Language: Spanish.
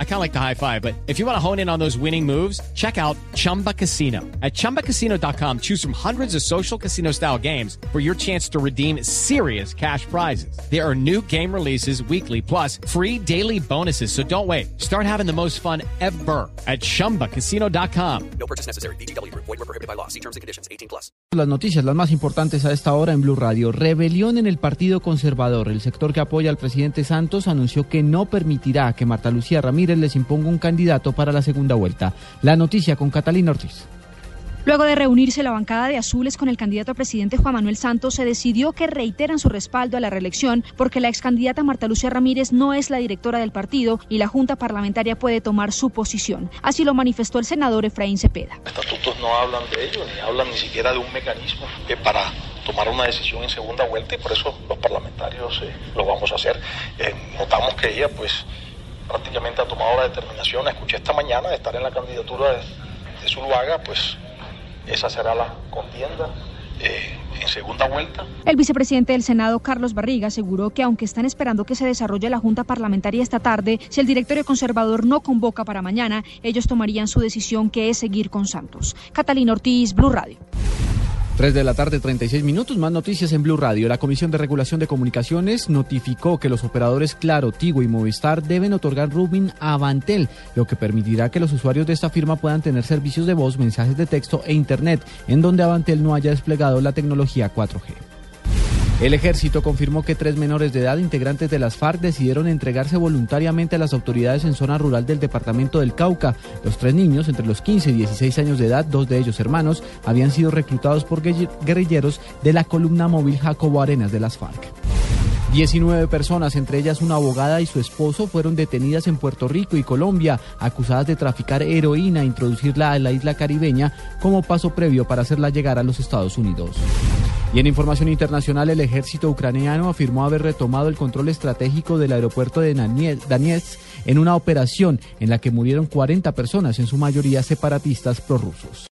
I kind of like the high five, but if you want to hone in on those winning moves, check out Chumba Casino. At ChumbaCasino.com, choose from hundreds of social casino style games for your chance to redeem serious cash prizes. There are new game releases weekly, plus free daily bonuses. So don't wait. Start having the most fun ever at ChumbaCasino.com. No purchase necessary. BGW. Void were prohibited by law. See terms and conditions. 18 plus. Las noticias, las más importantes a esta hora en Blue Radio. Rebelión en el Partido Conservador. El sector que apoya al presidente Santos anunció que no permitirá que Marta Lucía Ramírez les imponga un candidato para la segunda vuelta. La noticia con Catalina Ortiz. Luego de reunirse la bancada de azules con el candidato a presidente Juan Manuel Santos, se decidió que reiteran su respaldo a la reelección porque la excandidata Marta Lucía Ramírez no es la directora del partido y la Junta Parlamentaria puede tomar su posición. Así lo manifestó el senador Efraín Cepeda. Los estatutos no hablan de ello, ni hablan ni siquiera de un mecanismo que para tomar una decisión en segunda vuelta y por eso los parlamentarios eh, lo vamos a hacer. Eh, notamos que ella pues prácticamente ha tomado la determinación, escuché esta mañana, de estar en la candidatura de, de Zuluaga, pues esa será la contienda. Eh, en segunda vuelta. El vicepresidente del Senado, Carlos Barriga, aseguró que aunque están esperando que se desarrolle la Junta Parlamentaria esta tarde, si el directorio conservador no convoca para mañana, ellos tomarían su decisión que es seguir con Santos. Catalina Ortiz, Blue Radio. 3 de la tarde, 36 minutos. Más noticias en Blue Radio. La Comisión de Regulación de Comunicaciones notificó que los operadores Claro, Tigo y Movistar deben otorgar roaming a Avantel, lo que permitirá que los usuarios de esta firma puedan tener servicios de voz, mensajes de texto e Internet, en donde Avantel no haya desplegado la tecnología 4G. El ejército confirmó que tres menores de edad integrantes de las FARC decidieron entregarse voluntariamente a las autoridades en zona rural del departamento del Cauca. Los tres niños, entre los 15 y 16 años de edad, dos de ellos hermanos, habían sido reclutados por guerrilleros de la columna móvil Jacobo Arenas de las FARC. 19 personas, entre ellas una abogada y su esposo, fueron detenidas en Puerto Rico y Colombia, acusadas de traficar heroína e introducirla a la isla caribeña como paso previo para hacerla llegar a los Estados Unidos. Y en información internacional, el ejército ucraniano afirmó haber retomado el control estratégico del aeropuerto de Donetsk en una operación en la que murieron 40 personas, en su mayoría separatistas prorrusos.